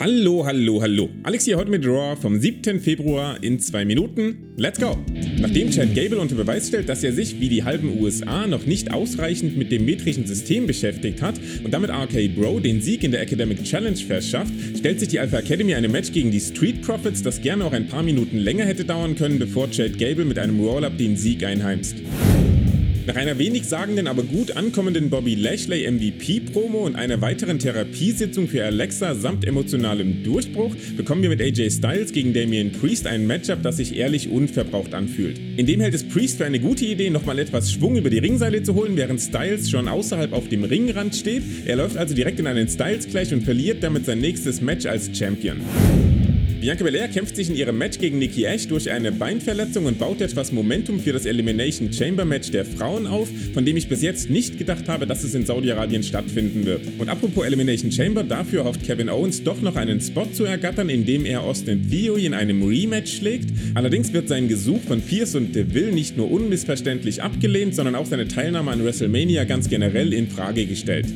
Hallo, hallo, hallo. Alex hier heute mit Raw vom 7. Februar in zwei Minuten. Let's go! Nachdem Chad Gable unter Beweis stellt, dass er sich wie die halben USA noch nicht ausreichend mit dem metrischen System beschäftigt hat und damit RK Bro den Sieg in der Academic Challenge verschafft, stellt sich die Alpha Academy eine Match gegen die Street Profits, das gerne auch ein paar Minuten länger hätte dauern können, bevor Chad Gable mit einem Roll-Up den Sieg einheimst. Nach einer wenig sagenden, aber gut ankommenden Bobby Lashley MVP-Promo und einer weiteren Therapiesitzung für Alexa samt emotionalem Durchbruch bekommen wir mit AJ Styles gegen Damian Priest ein Matchup, das sich ehrlich unverbraucht anfühlt. In dem hält es Priest für eine gute Idee, nochmal etwas Schwung über die Ringseile zu holen, während Styles schon außerhalb auf dem Ringrand steht. Er läuft also direkt in einen Styles gleich und verliert damit sein nächstes Match als Champion. Bianca Belair kämpft sich in ihrem Match gegen Nikki Ash durch eine Beinverletzung und baut etwas Momentum für das Elimination Chamber Match der Frauen auf, von dem ich bis jetzt nicht gedacht habe, dass es in Saudi-Arabien stattfinden wird. Und apropos Elimination Chamber, dafür hofft Kevin Owens doch noch einen Spot zu ergattern, indem er Austin Theory in einem Rematch schlägt. Allerdings wird sein Gesuch von Pierce und DeVille nicht nur unmissverständlich abgelehnt, sondern auch seine Teilnahme an WrestleMania ganz generell in Frage gestellt.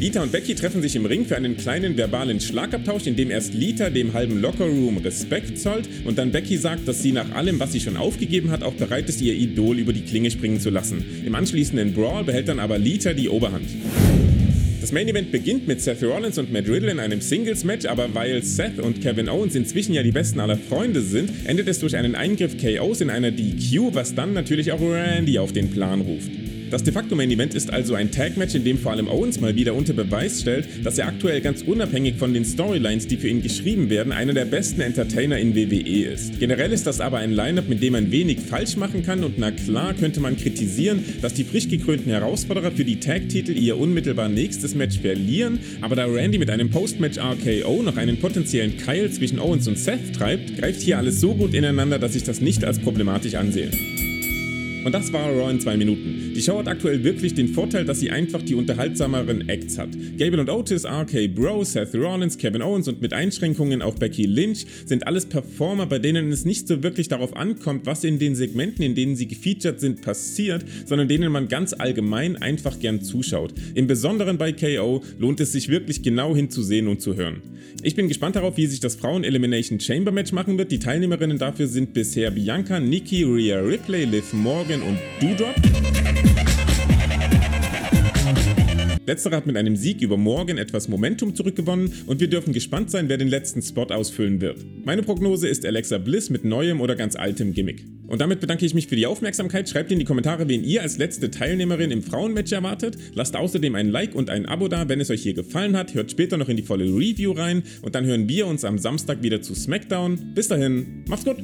Lita und Becky treffen sich im Ring für einen kleinen verbalen Schlagabtausch, in dem erst Lita dem halben Lockerroom Respekt zollt und dann Becky sagt, dass sie nach allem, was sie schon aufgegeben hat, auch bereit ist, ihr Idol über die Klinge springen zu lassen. Im anschließenden Brawl behält dann aber Lita die Oberhand. Das Main Event beginnt mit Seth Rollins und Matt Riddle in einem Singles-Match, aber weil Seth und Kevin Owens inzwischen ja die besten aller Freunde sind, endet es durch einen Eingriff KOs in einer DQ, was dann natürlich auch Randy auf den Plan ruft. Das de facto Main Event ist also ein Tag-Match, in dem vor allem Owens mal wieder unter Beweis stellt, dass er aktuell ganz unabhängig von den Storylines, die für ihn geschrieben werden, einer der besten Entertainer in WWE ist. Generell ist das aber ein Lineup, mit dem man wenig falsch machen kann und na klar könnte man kritisieren, dass die frisch gekrönten Herausforderer für die Tag-Titel ihr unmittelbar nächstes Match verlieren, aber da Randy mit einem Post-Match RKO noch einen potenziellen Keil zwischen Owens und Seth treibt, greift hier alles so gut ineinander, dass ich das nicht als problematisch ansehe. Und das war Raw in zwei Minuten. Die Show hat aktuell wirklich den Vorteil, dass sie einfach die unterhaltsameren Acts hat. Gable und Otis, RK Bro, Seth Rollins, Kevin Owens und mit Einschränkungen auch Becky Lynch sind alles Performer, bei denen es nicht so wirklich darauf ankommt, was in den Segmenten, in denen sie gefeatured sind, passiert, sondern denen man ganz allgemein einfach gern zuschaut. Im Besonderen bei KO lohnt es sich wirklich genau hinzusehen und zu hören. Ich bin gespannt darauf, wie sich das Frauen Elimination Chamber Match machen wird. Die Teilnehmerinnen dafür sind bisher Bianca, Nikki, Rhea Ripley, Liv Morgan und Doudrop. Letzterer hat mit einem Sieg über Morgan etwas Momentum zurückgewonnen und wir dürfen gespannt sein, wer den letzten Spot ausfüllen wird. Meine Prognose ist Alexa Bliss mit neuem oder ganz altem Gimmick. Und damit bedanke ich mich für die Aufmerksamkeit. Schreibt in die Kommentare, wen ihr als letzte Teilnehmerin im Frauenmatch erwartet. Lasst außerdem ein Like und ein Abo da, wenn es euch hier gefallen hat. Hört später noch in die volle Review rein und dann hören wir uns am Samstag wieder zu SmackDown. Bis dahin, macht's gut!